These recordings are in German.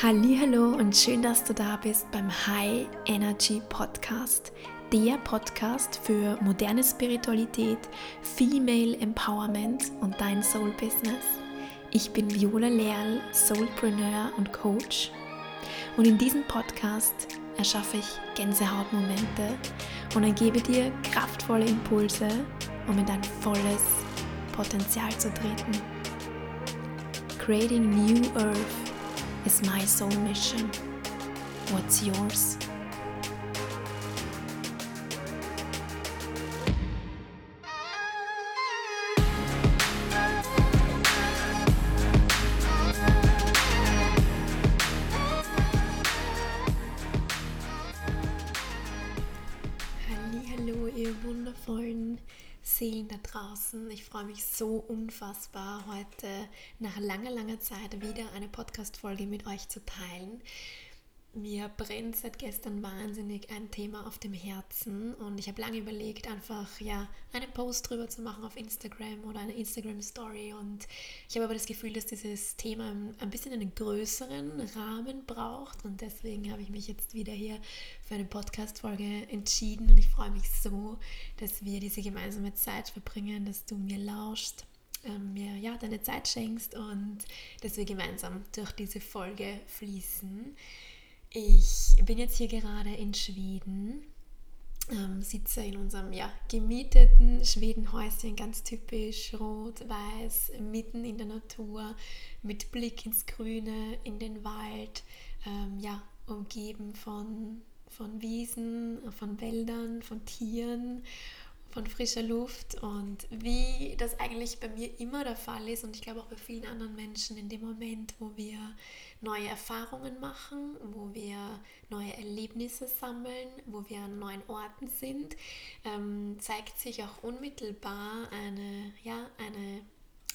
Hallo und schön, dass du da bist beim High Energy Podcast, der Podcast für moderne Spiritualität, Female Empowerment und dein Soul Business. Ich bin Viola Leal, Soulpreneur und Coach und in diesem Podcast erschaffe ich Gänsehautmomente und ergebe dir kraftvolle Impulse, um in dein volles Potenzial zu treten. Creating New Earth is my soul mission. What's yours? Seelen da draußen. Ich freue mich so unfassbar, heute nach langer, langer Zeit wieder eine Podcast-Folge mit euch zu teilen. Mir brennt seit gestern wahnsinnig ein Thema auf dem Herzen und ich habe lange überlegt, einfach ja einen Post drüber zu machen auf Instagram oder eine Instagram Story und ich habe aber das Gefühl, dass dieses Thema ein bisschen einen größeren Rahmen braucht und deswegen habe ich mich jetzt wieder hier für eine Podcast Folge entschieden und ich freue mich so, dass wir diese gemeinsame Zeit verbringen, dass du mir lauschst ähm, mir ja deine Zeit schenkst und dass wir gemeinsam durch diese Folge fließen. Ich bin jetzt hier gerade in Schweden, ähm, sitze in unserem ja, gemieteten Schwedenhäuschen, ganz typisch rot-weiß, mitten in der Natur, mit Blick ins Grüne, in den Wald, ähm, ja, umgeben von, von Wiesen, von Wäldern, von Tieren von frischer Luft und wie das eigentlich bei mir immer der Fall ist und ich glaube auch bei vielen anderen Menschen in dem Moment, wo wir neue Erfahrungen machen, wo wir neue Erlebnisse sammeln, wo wir an neuen Orten sind, ähm, zeigt sich auch unmittelbar eine, ja, eine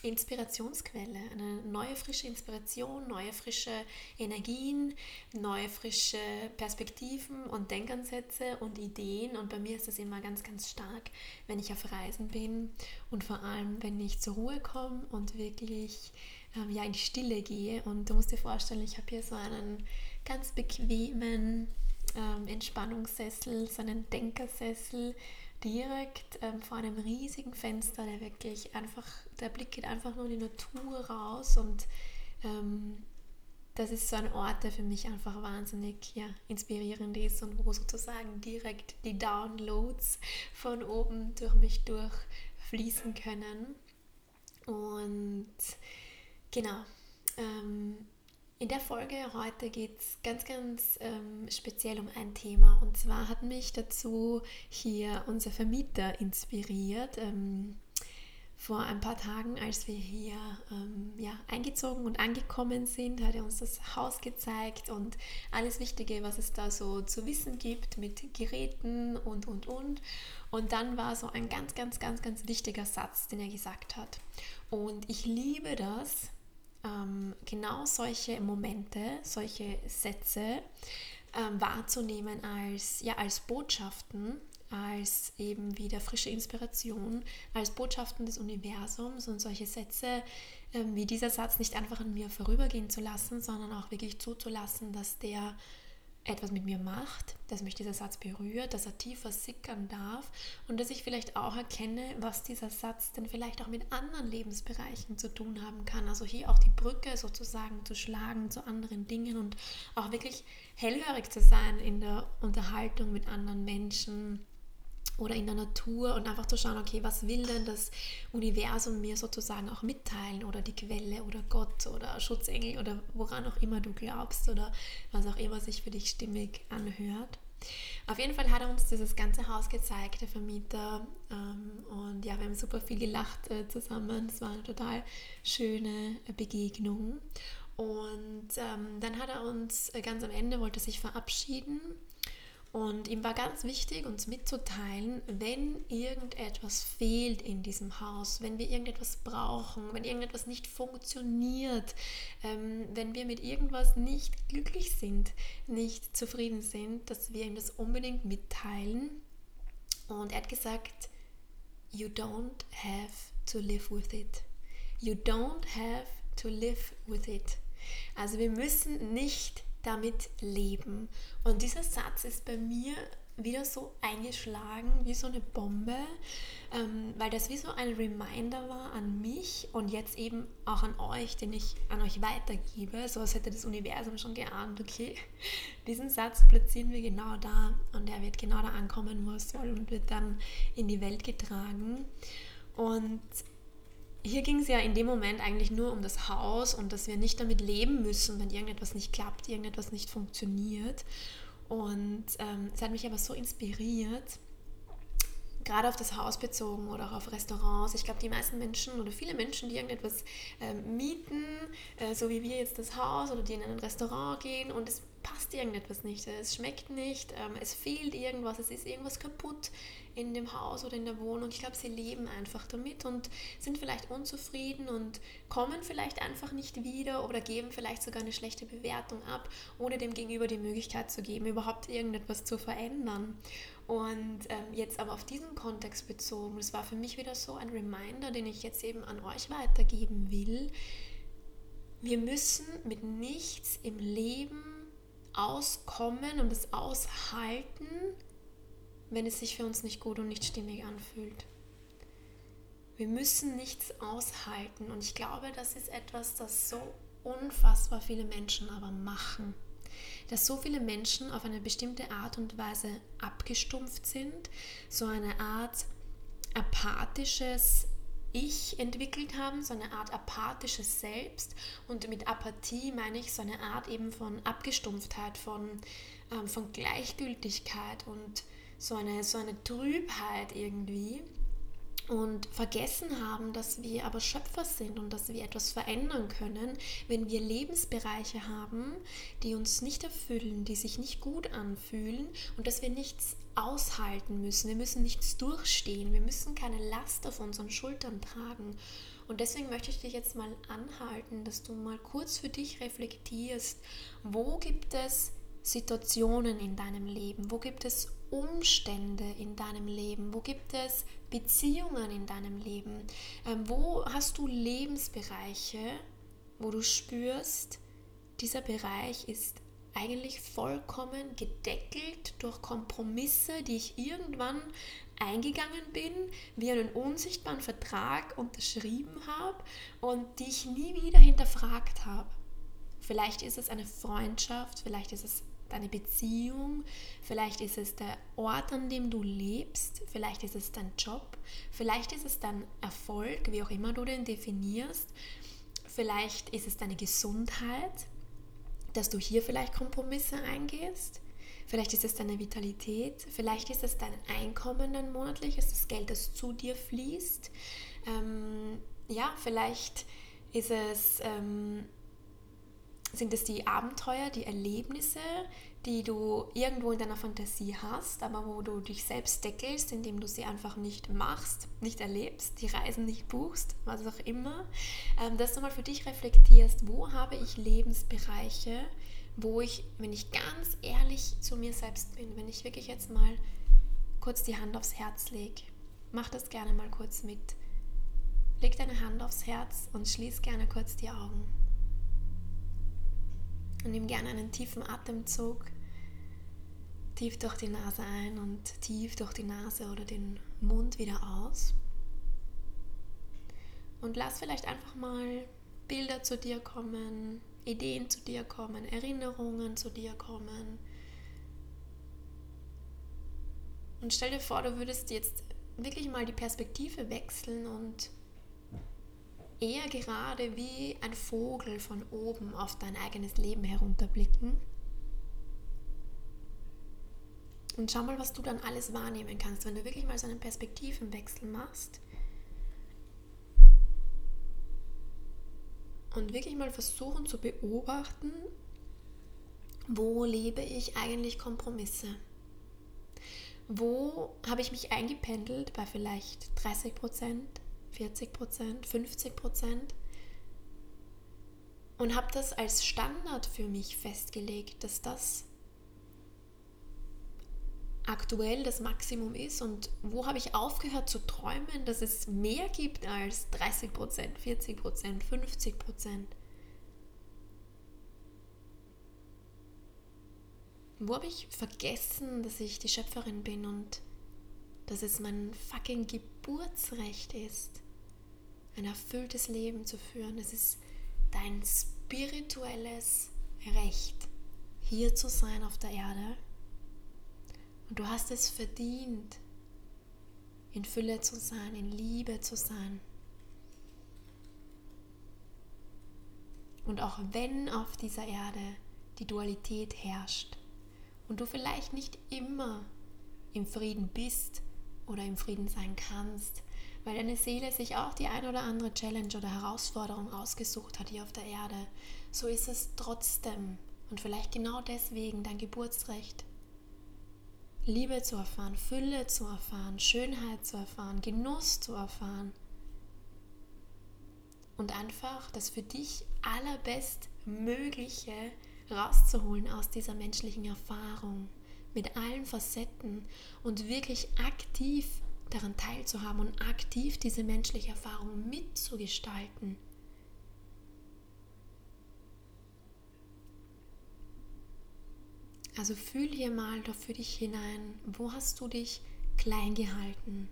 Inspirationsquelle, eine neue frische Inspiration, neue frische Energien, neue frische Perspektiven und Denkansätze und Ideen. Und bei mir ist das immer ganz, ganz stark, wenn ich auf Reisen bin und vor allem, wenn ich zur Ruhe komme und wirklich ähm, ja, in Stille gehe. Und du musst dir vorstellen, ich habe hier so einen ganz bequemen ähm, Entspannungssessel, so einen Denkersessel direkt ähm, vor einem riesigen Fenster, der wirklich einfach, der Blick geht einfach nur in die Natur raus und ähm, das ist so ein Ort, der für mich einfach wahnsinnig ja, inspirierend ist und wo sozusagen direkt die Downloads von oben durch mich durchfließen können. Und genau, ähm, in der Folge heute geht es ganz, ganz ähm, speziell um ein Thema. Und zwar hat mich dazu hier unser Vermieter inspiriert. Ähm, vor ein paar Tagen, als wir hier ähm, ja, eingezogen und angekommen sind, hat er uns das Haus gezeigt und alles Wichtige, was es da so zu wissen gibt mit Geräten und, und, und. Und dann war so ein ganz, ganz, ganz, ganz wichtiger Satz, den er gesagt hat. Und ich liebe das, ähm, genau solche Momente, solche Sätze ähm, wahrzunehmen als, ja, als Botschaften, als eben wieder frische Inspiration, als Botschaften des Universums und solche Sätze ähm, wie dieser Satz nicht einfach an mir vorübergehen zu lassen, sondern auch wirklich zuzulassen, dass der etwas mit mir macht, dass mich dieser Satz berührt, dass er tiefer sickern darf und dass ich vielleicht auch erkenne, was dieser Satz denn vielleicht auch mit anderen Lebensbereichen zu tun haben kann. Also hier auch die Brücke sozusagen zu schlagen zu anderen Dingen und auch wirklich hellhörig zu sein in der Unterhaltung mit anderen Menschen, oder in der Natur und einfach zu schauen, okay, was will denn das Universum mir sozusagen auch mitteilen oder die Quelle oder Gott oder Schutzengel oder woran auch immer du glaubst oder was auch immer sich für dich stimmig anhört. Auf jeden Fall hat er uns dieses ganze Haus gezeigt, der Vermieter. Ähm, und ja, wir haben super viel gelacht äh, zusammen. Es war eine total schöne Begegnung. Und ähm, dann hat er uns äh, ganz am Ende, wollte sich verabschieden und ihm war ganz wichtig, uns mitzuteilen, wenn irgendetwas fehlt in diesem Haus, wenn wir irgendetwas brauchen, wenn irgendetwas nicht funktioniert, ähm, wenn wir mit irgendwas nicht glücklich sind, nicht zufrieden sind, dass wir ihm das unbedingt mitteilen. Und er hat gesagt, You don't have to live with it. You don't have to live with it. Also wir müssen nicht damit leben. Und dieser Satz ist bei mir wieder so eingeschlagen wie so eine Bombe, ähm, weil das wie so ein Reminder war an mich und jetzt eben auch an euch, den ich an euch weitergebe, so als hätte das Universum schon geahnt, okay, diesen Satz platzieren wir genau da und er wird genau da ankommen, wo er soll und wird dann in die Welt getragen. Und hier ging es ja in dem Moment eigentlich nur um das Haus und dass wir nicht damit leben müssen, wenn irgendetwas nicht klappt, irgendetwas nicht funktioniert. Und ähm, es hat mich aber so inspiriert, gerade auf das Haus bezogen oder auch auf Restaurants. Ich glaube, die meisten Menschen oder viele Menschen, die irgendetwas äh, mieten, äh, so wie wir jetzt das Haus oder die in ein Restaurant gehen und es passt irgendetwas nicht, es schmeckt nicht, ähm, es fehlt irgendwas, es ist irgendwas kaputt in dem Haus oder in der Wohnung. Ich glaube, sie leben einfach damit und sind vielleicht unzufrieden und kommen vielleicht einfach nicht wieder oder geben vielleicht sogar eine schlechte Bewertung ab, ohne dem Gegenüber die Möglichkeit zu geben, überhaupt irgendetwas zu verändern. Und ähm, jetzt aber auf diesen Kontext bezogen, das war für mich wieder so ein Reminder, den ich jetzt eben an euch weitergeben will. Wir müssen mit nichts im Leben auskommen und es aushalten, wenn es sich für uns nicht gut und nicht stimmig anfühlt. Wir müssen nichts aushalten und ich glaube, das ist etwas, das so unfassbar viele Menschen aber machen. Dass so viele Menschen auf eine bestimmte Art und Weise abgestumpft sind, so eine Art apathisches ich entwickelt haben, so eine Art apathisches Selbst. Und mit Apathie meine ich so eine Art eben von Abgestumpftheit, von, ähm, von Gleichgültigkeit und so eine, so eine Trübheit irgendwie. Und vergessen haben, dass wir aber Schöpfer sind und dass wir etwas verändern können, wenn wir Lebensbereiche haben, die uns nicht erfüllen, die sich nicht gut anfühlen und dass wir nichts aushalten müssen. Wir müssen nichts durchstehen. Wir müssen keine Last auf unseren Schultern tragen. Und deswegen möchte ich dich jetzt mal anhalten, dass du mal kurz für dich reflektierst, wo gibt es Situationen in deinem Leben, wo gibt es Umstände in deinem Leben, wo gibt es Beziehungen in deinem Leben, ähm, wo hast du Lebensbereiche, wo du spürst, dieser Bereich ist eigentlich vollkommen gedeckelt durch Kompromisse, die ich irgendwann eingegangen bin, wie einen unsichtbaren Vertrag unterschrieben habe und die ich nie wieder hinterfragt habe. Vielleicht ist es eine Freundschaft, vielleicht ist es deine Beziehung, vielleicht ist es der Ort, an dem du lebst, vielleicht ist es dein Job, vielleicht ist es dein Erfolg, wie auch immer du den definierst, vielleicht ist es deine Gesundheit, dass du hier vielleicht Kompromisse eingehst. Vielleicht ist es deine Vitalität, vielleicht ist es dein Einkommen, dein monatliches, das Geld, das zu dir fließt. Ähm, ja, vielleicht ist es, ähm, sind es die Abenteuer, die Erlebnisse, die du irgendwo in deiner Fantasie hast, aber wo du dich selbst deckelst, indem du sie einfach nicht machst, nicht erlebst, die Reisen nicht buchst, was auch immer, ähm, dass du mal für dich reflektierst, wo habe ich Lebensbereiche, wo ich, wenn ich ganz ehrlich zu mir selbst bin, wenn ich wirklich jetzt mal kurz die Hand aufs Herz lege, mach das gerne mal kurz mit. Leg deine Hand aufs Herz und schließ gerne kurz die Augen. Und nimm gerne einen tiefen Atemzug tief durch die Nase ein und tief durch die Nase oder den Mund wieder aus. Und lass vielleicht einfach mal Bilder zu dir kommen, Ideen zu dir kommen, Erinnerungen zu dir kommen. Und stell dir vor, du würdest jetzt wirklich mal die Perspektive wechseln und eher gerade wie ein Vogel von oben auf dein eigenes Leben herunterblicken. Und schau mal, was du dann alles wahrnehmen kannst, wenn du wirklich mal so einen Perspektivenwechsel machst. Und wirklich mal versuchen zu beobachten, wo lebe ich eigentlich Kompromisse? Wo habe ich mich eingependelt bei vielleicht 30 Prozent, 40 Prozent, 50 Prozent. Und habe das als Standard für mich festgelegt, dass das aktuell das Maximum ist und wo habe ich aufgehört zu träumen, dass es mehr gibt als 30 Prozent, 40 Prozent, 50 Prozent. Wo habe ich vergessen, dass ich die Schöpferin bin und dass es mein fucking Geburtsrecht ist, ein erfülltes Leben zu führen? Es ist dein spirituelles Recht, hier zu sein auf der Erde. Und du hast es verdient, in Fülle zu sein, in Liebe zu sein. Und auch wenn auf dieser Erde die Dualität herrscht und du vielleicht nicht immer im Frieden bist oder im Frieden sein kannst, weil deine Seele sich auch die ein oder andere Challenge oder Herausforderung ausgesucht hat hier auf der Erde, so ist es trotzdem und vielleicht genau deswegen dein Geburtsrecht. Liebe zu erfahren, Fülle zu erfahren, Schönheit zu erfahren, Genuss zu erfahren. Und einfach das für dich allerbestmögliche rauszuholen aus dieser menschlichen Erfahrung mit allen Facetten und wirklich aktiv daran teilzuhaben und aktiv diese menschliche Erfahrung mitzugestalten. Also fühl hier mal da für dich hinein, wo hast du dich klein gehalten?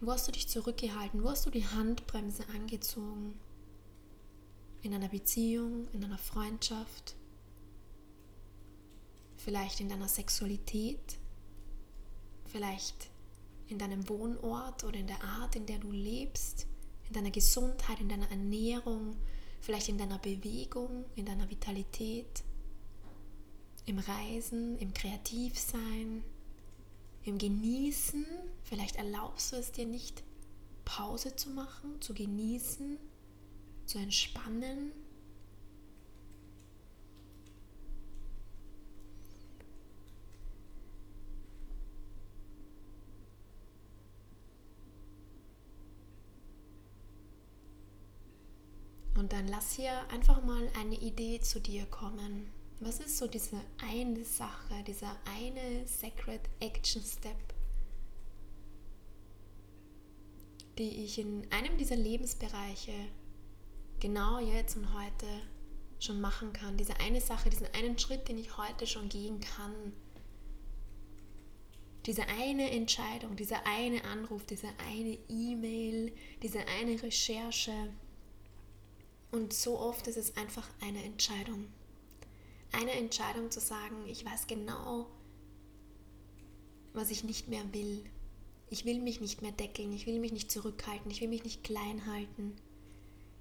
Wo hast du dich zurückgehalten? Wo hast du die Handbremse angezogen? In einer Beziehung, in einer Freundschaft, vielleicht in deiner Sexualität, vielleicht in deinem Wohnort oder in der Art, in der du lebst, in deiner Gesundheit, in deiner Ernährung, vielleicht in deiner Bewegung, in deiner Vitalität, im Reisen, im Kreativsein, im Genießen. Vielleicht erlaubst du es dir nicht, Pause zu machen, zu genießen, zu entspannen, Und dann lass hier einfach mal eine Idee zu dir kommen. Was ist so diese eine Sache, dieser eine Sacred Action Step, die ich in einem dieser Lebensbereiche genau jetzt und heute schon machen kann? Diese eine Sache, diesen einen Schritt, den ich heute schon gehen kann. Diese eine Entscheidung, dieser eine Anruf, diese eine E-Mail, diese eine Recherche und so oft ist es einfach eine Entscheidung. Eine Entscheidung zu sagen, ich weiß genau, was ich nicht mehr will. Ich will mich nicht mehr deckeln, ich will mich nicht zurückhalten, ich will mich nicht klein halten.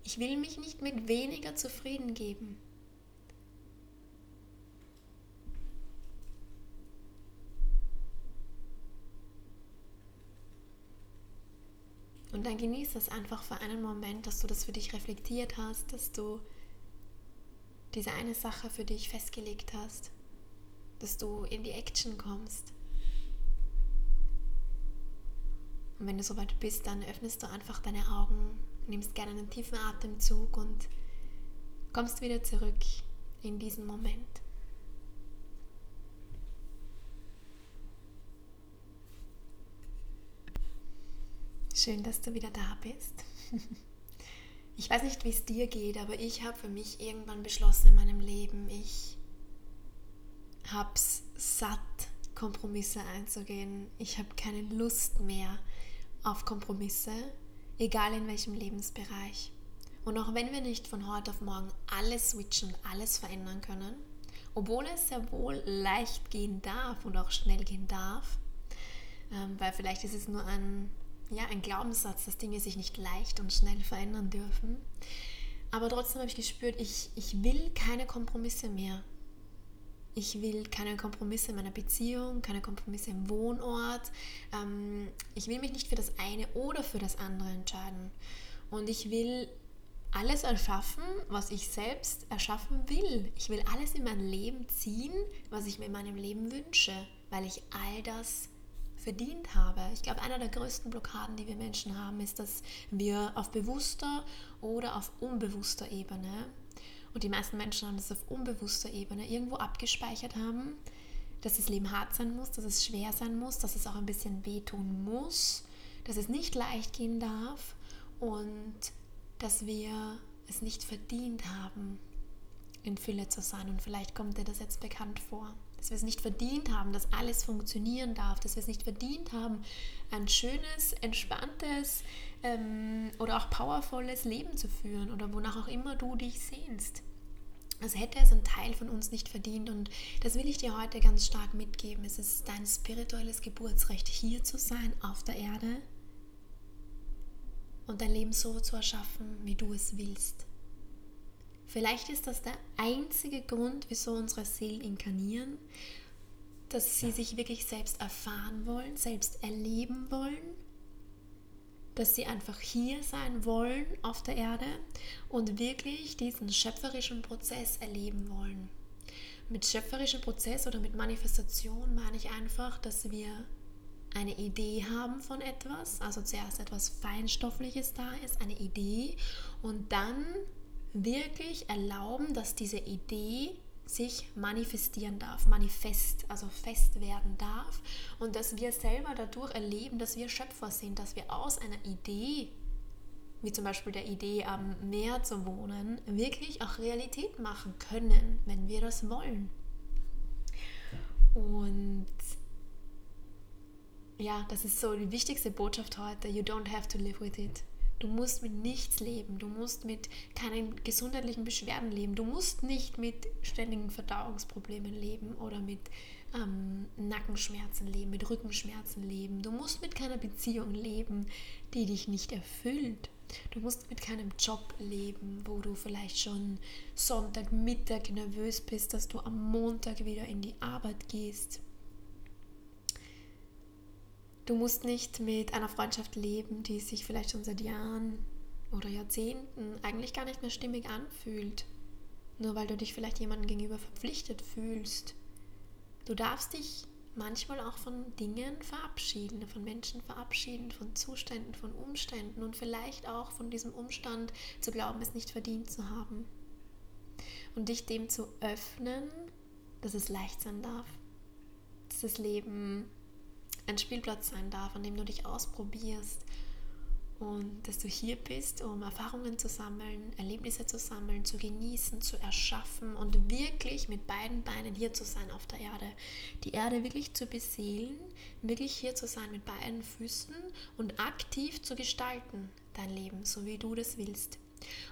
Ich will mich nicht mit weniger zufrieden geben. Und dann genieß das einfach für einen Moment, dass du das für dich reflektiert hast, dass du diese eine Sache für dich festgelegt hast, dass du in die Action kommst. Und wenn du soweit bist, dann öffnest du einfach deine Augen, nimmst gerne einen tiefen Atemzug und kommst wieder zurück in diesen Moment. Schön, dass du wieder da bist. Ich weiß nicht, wie es dir geht, aber ich habe für mich irgendwann beschlossen in meinem Leben, ich habe es satt, Kompromisse einzugehen. Ich habe keine Lust mehr auf Kompromisse, egal in welchem Lebensbereich. Und auch wenn wir nicht von heute auf morgen alles switchen alles verändern können, obwohl es sehr wohl leicht gehen darf und auch schnell gehen darf, ähm, weil vielleicht ist es nur ein ja, ein Glaubenssatz, dass Dinge sich nicht leicht und schnell verändern dürfen. Aber trotzdem habe ich gespürt, ich, ich will keine Kompromisse mehr. Ich will keine Kompromisse in meiner Beziehung, keine Kompromisse im Wohnort. Ähm, ich will mich nicht für das eine oder für das andere entscheiden. Und ich will alles erschaffen, was ich selbst erschaffen will. Ich will alles in mein Leben ziehen, was ich mir in meinem Leben wünsche, weil ich all das verdient habe. Ich glaube, einer der größten Blockaden, die wir Menschen haben, ist, dass wir auf bewusster oder auf unbewusster Ebene, und die meisten Menschen haben das auf unbewusster Ebene irgendwo abgespeichert haben, dass das Leben hart sein muss, dass es schwer sein muss, dass es auch ein bisschen wehtun muss, dass es nicht leicht gehen darf und dass wir es nicht verdient haben, in Fülle zu sein. Und vielleicht kommt dir das jetzt bekannt vor. Dass wir es nicht verdient haben, dass alles funktionieren darf, dass wir es nicht verdient haben, ein schönes, entspanntes ähm, oder auch powervolles Leben zu führen oder wonach auch immer du dich sehnst. Das hätte es ein Teil von uns nicht verdient und das will ich dir heute ganz stark mitgeben. Es ist dein spirituelles Geburtsrecht, hier zu sein auf der Erde und dein Leben so zu erschaffen, wie du es willst. Vielleicht ist das der einzige Grund, wieso unsere Seelen inkarnieren, dass sie sich wirklich selbst erfahren wollen, selbst erleben wollen, dass sie einfach hier sein wollen auf der Erde und wirklich diesen schöpferischen Prozess erleben wollen. Mit schöpferischem Prozess oder mit Manifestation meine ich einfach, dass wir eine Idee haben von etwas, also zuerst etwas Feinstoffliches da ist, eine Idee und dann wirklich erlauben, dass diese Idee sich manifestieren darf, manifest, also fest werden darf und dass wir selber dadurch erleben, dass wir Schöpfer sind, dass wir aus einer Idee, wie zum Beispiel der Idee am Meer zu wohnen, wirklich auch Realität machen können, wenn wir das wollen. Und ja, das ist so die wichtigste Botschaft heute. You don't have to live with it. Du musst mit nichts leben. Du musst mit keinen gesundheitlichen Beschwerden leben. Du musst nicht mit ständigen Verdauungsproblemen leben oder mit ähm, Nackenschmerzen leben, mit Rückenschmerzen leben. Du musst mit keiner Beziehung leben, die dich nicht erfüllt. Du musst mit keinem Job leben, wo du vielleicht schon Sonntagmittag nervös bist, dass du am Montag wieder in die Arbeit gehst. Du musst nicht mit einer Freundschaft leben, die sich vielleicht schon seit Jahren oder Jahrzehnten eigentlich gar nicht mehr stimmig anfühlt, nur weil du dich vielleicht jemandem gegenüber verpflichtet fühlst. Du darfst dich manchmal auch von Dingen verabschieden, von Menschen verabschieden, von Zuständen, von Umständen und vielleicht auch von diesem Umstand zu glauben, es nicht verdient zu haben. Und dich dem zu öffnen, dass es leicht sein darf, dass das Leben ein Spielplatz sein darf, an dem du dich ausprobierst und dass du hier bist, um Erfahrungen zu sammeln, Erlebnisse zu sammeln, zu genießen, zu erschaffen und wirklich mit beiden Beinen hier zu sein auf der Erde. Die Erde wirklich zu beseelen, wirklich hier zu sein mit beiden Füßen und aktiv zu gestalten, dein Leben, so wie du das willst.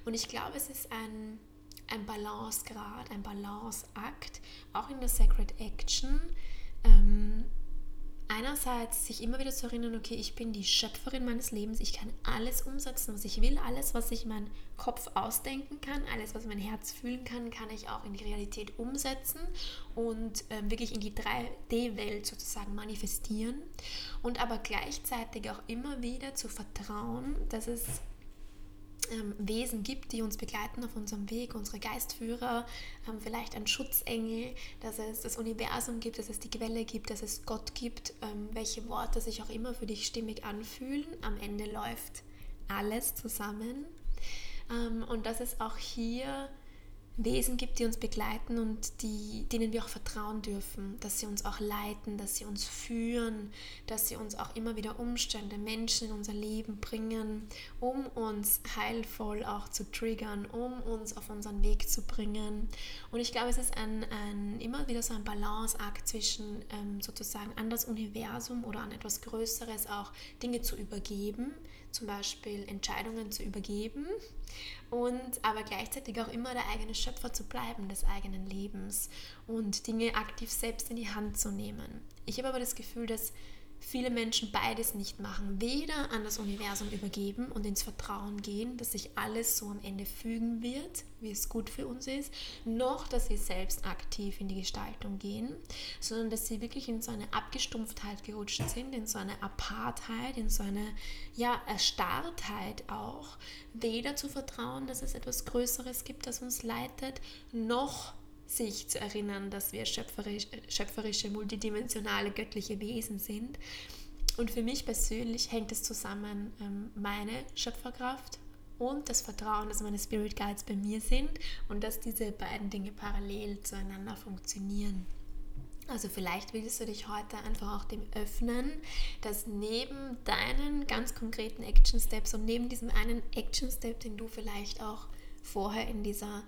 Und ich glaube, es ist ein, ein Balancegrad, ein Balanceakt, auch in der Sacred Action. Ähm, einerseits sich immer wieder zu erinnern, okay, ich bin die Schöpferin meines Lebens, ich kann alles umsetzen, was ich will, alles, was ich mein Kopf ausdenken kann, alles, was mein Herz fühlen kann, kann ich auch in die Realität umsetzen und äh, wirklich in die 3D-Welt sozusagen manifestieren und aber gleichzeitig auch immer wieder zu vertrauen, dass es ähm, Wesen gibt, die uns begleiten auf unserem Weg, unsere Geistführer, ähm, vielleicht ein Schutzengel, dass es das Universum gibt, dass es die Quelle gibt, dass es Gott gibt, ähm, welche Worte sich auch immer für dich stimmig anfühlen. Am Ende läuft alles zusammen. Ähm, und dass es auch hier Wesen gibt, die uns begleiten und die, denen wir auch vertrauen dürfen, dass sie uns auch leiten, dass sie uns führen, dass sie uns auch immer wieder Umstände, Menschen in unser Leben bringen, um uns heilvoll auch zu triggern, um uns auf unseren Weg zu bringen. Und ich glaube, es ist ein, ein immer wieder so ein Balanceakt zwischen ähm, sozusagen an das Universum oder an etwas Größeres auch Dinge zu übergeben, zum Beispiel Entscheidungen zu übergeben und aber gleichzeitig auch immer der eigene Schöpfer zu bleiben des eigenen Lebens und Dinge aktiv selbst in die Hand zu nehmen. Ich habe aber das Gefühl, dass viele Menschen beides nicht machen. Weder an das Universum übergeben und ins Vertrauen gehen, dass sich alles so am Ende fügen wird, wie es gut für uns ist, noch dass sie selbst aktiv in die Gestaltung gehen, sondern dass sie wirklich in so eine Abgestumpftheit gerutscht sind, in so eine Apartheit, in so eine ja, Erstarrtheit auch. Weder zu vertrauen, dass es etwas Größeres gibt, das uns leitet, noch sich zu erinnern, dass wir schöpferisch, schöpferische, multidimensionale, göttliche Wesen sind. Und für mich persönlich hängt es zusammen, ähm, meine Schöpferkraft und das Vertrauen, dass meine Spirit Guides bei mir sind und dass diese beiden Dinge parallel zueinander funktionieren. Also vielleicht willst du dich heute einfach auch dem öffnen, dass neben deinen ganz konkreten Action Steps und neben diesem einen Action Step, den du vielleicht auch vorher in dieser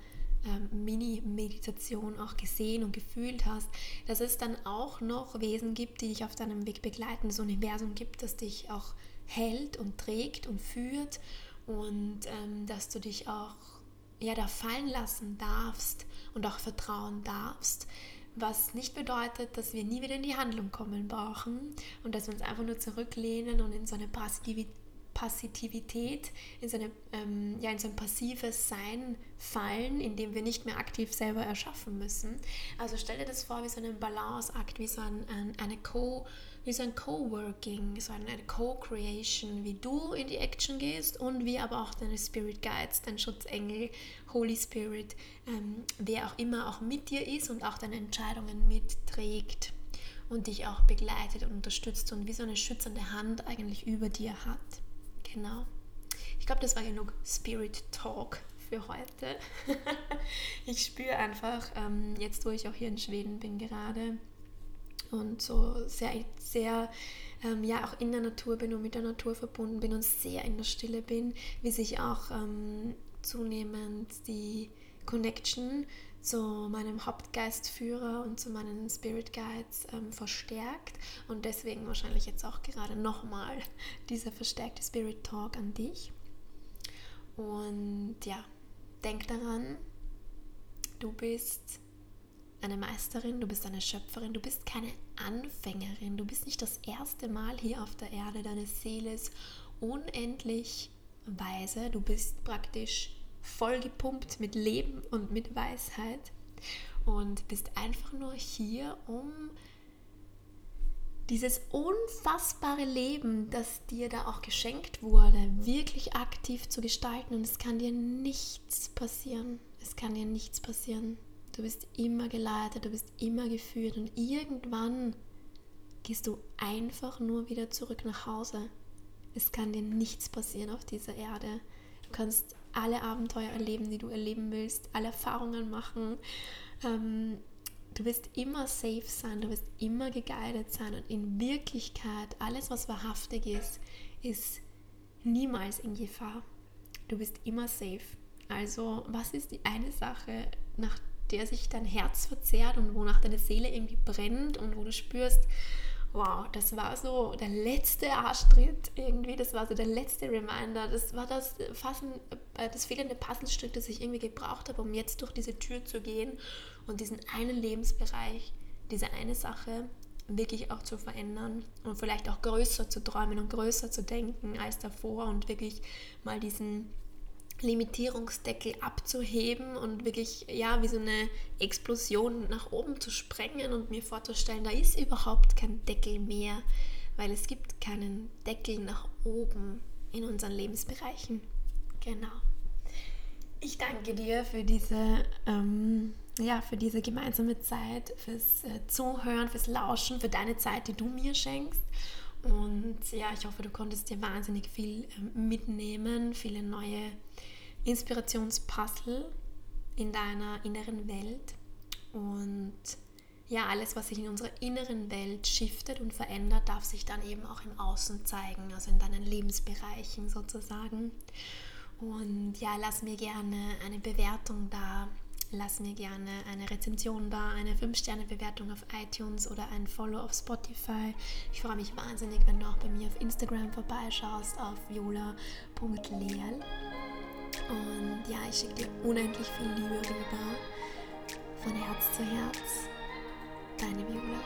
ähm, Mini-Meditation auch gesehen und gefühlt hast, dass es dann auch noch Wesen gibt, die dich auf deinem Weg begleiten, das Universum gibt, das dich auch hält und trägt und führt und ähm, dass du dich auch ja, da fallen lassen darfst und auch vertrauen darfst, was nicht bedeutet, dass wir nie wieder in die Handlung kommen brauchen und dass wir uns einfach nur zurücklehnen und in so eine Passivität Passivität, in so, ähm, ja, in so ein passives Sein fallen, in dem wir nicht mehr aktiv selber erschaffen müssen. Also stell dir das vor wie so einen Balanceakt, wie so ein, ein eine Co- wie so ein Co-Working, so eine Co-Creation, wie du in die Action gehst und wie aber auch deine Spirit Guides, dein Schutzengel, Holy Spirit, ähm, wer auch immer auch mit dir ist und auch deine Entscheidungen mitträgt und dich auch begleitet und unterstützt und wie so eine schützende Hand eigentlich über dir hat. Genau. Ich glaube, das war genug Spirit Talk für heute. ich spüre einfach, ähm, jetzt wo ich auch hier in Schweden bin gerade und so sehr, sehr ähm, ja auch in der Natur bin und mit der Natur verbunden bin und sehr in der Stille bin, wie sich auch ähm, zunehmend die Connection zu meinem Hauptgeistführer und zu meinen Spirit Guides ähm, verstärkt. Und deswegen wahrscheinlich jetzt auch gerade nochmal dieser verstärkte Spirit Talk an dich. Und ja, denk daran, du bist eine Meisterin, du bist eine Schöpferin, du bist keine Anfängerin, du bist nicht das erste Mal hier auf der Erde, deine Seele ist unendlich weise, du bist praktisch vollgepumpt mit Leben und mit Weisheit und bist einfach nur hier, um dieses unfassbare Leben, das dir da auch geschenkt wurde, wirklich aktiv zu gestalten. Und es kann dir nichts passieren. Es kann dir nichts passieren. Du bist immer geleitet, du bist immer geführt und irgendwann gehst du einfach nur wieder zurück nach Hause. Es kann dir nichts passieren auf dieser Erde. Du kannst alle Abenteuer erleben, die du erleben willst, alle Erfahrungen machen. Ähm, du wirst immer safe sein, du wirst immer geguided sein und in Wirklichkeit alles, was wahrhaftig ist, ist niemals in Gefahr. Du bist immer safe. Also was ist die eine Sache, nach der sich dein Herz verzehrt und wonach deine Seele irgendwie brennt und wo du spürst, wow, das war so der letzte Arschtritt irgendwie, das war so der letzte Reminder, das war das, Fassen, äh, das fehlende Puzzlestück, das ich irgendwie gebraucht habe, um jetzt durch diese Tür zu gehen und diesen einen Lebensbereich, diese eine Sache wirklich auch zu verändern und vielleicht auch größer zu träumen und größer zu denken als davor und wirklich mal diesen Limitierungsdeckel abzuheben und wirklich, ja, wie so eine Explosion nach oben zu sprengen und mir vorzustellen, da ist überhaupt kein Deckel mehr, weil es gibt keinen Deckel nach oben in unseren Lebensbereichen. Genau. Ich danke dir für diese, ähm, ja, für diese gemeinsame Zeit, fürs äh, Zuhören, fürs Lauschen, für deine Zeit, die du mir schenkst. Und ja, ich hoffe, du konntest dir wahnsinnig viel äh, mitnehmen, viele neue Inspirationspuzzle in deiner inneren Welt. Und ja, alles, was sich in unserer inneren Welt shiftet und verändert, darf sich dann eben auch im Außen zeigen, also in deinen Lebensbereichen sozusagen. Und ja, lass mir gerne eine Bewertung da. Lass mir gerne eine Rezension da, eine 5-Sterne-Bewertung auf iTunes oder ein Follow auf Spotify. Ich freue mich wahnsinnig, wenn du auch bei mir auf Instagram vorbeischaust auf viola.leal. Und ja, ich schicke dir unendlich viel Liebe rüber. Von Herz zu Herz. Deine Viola.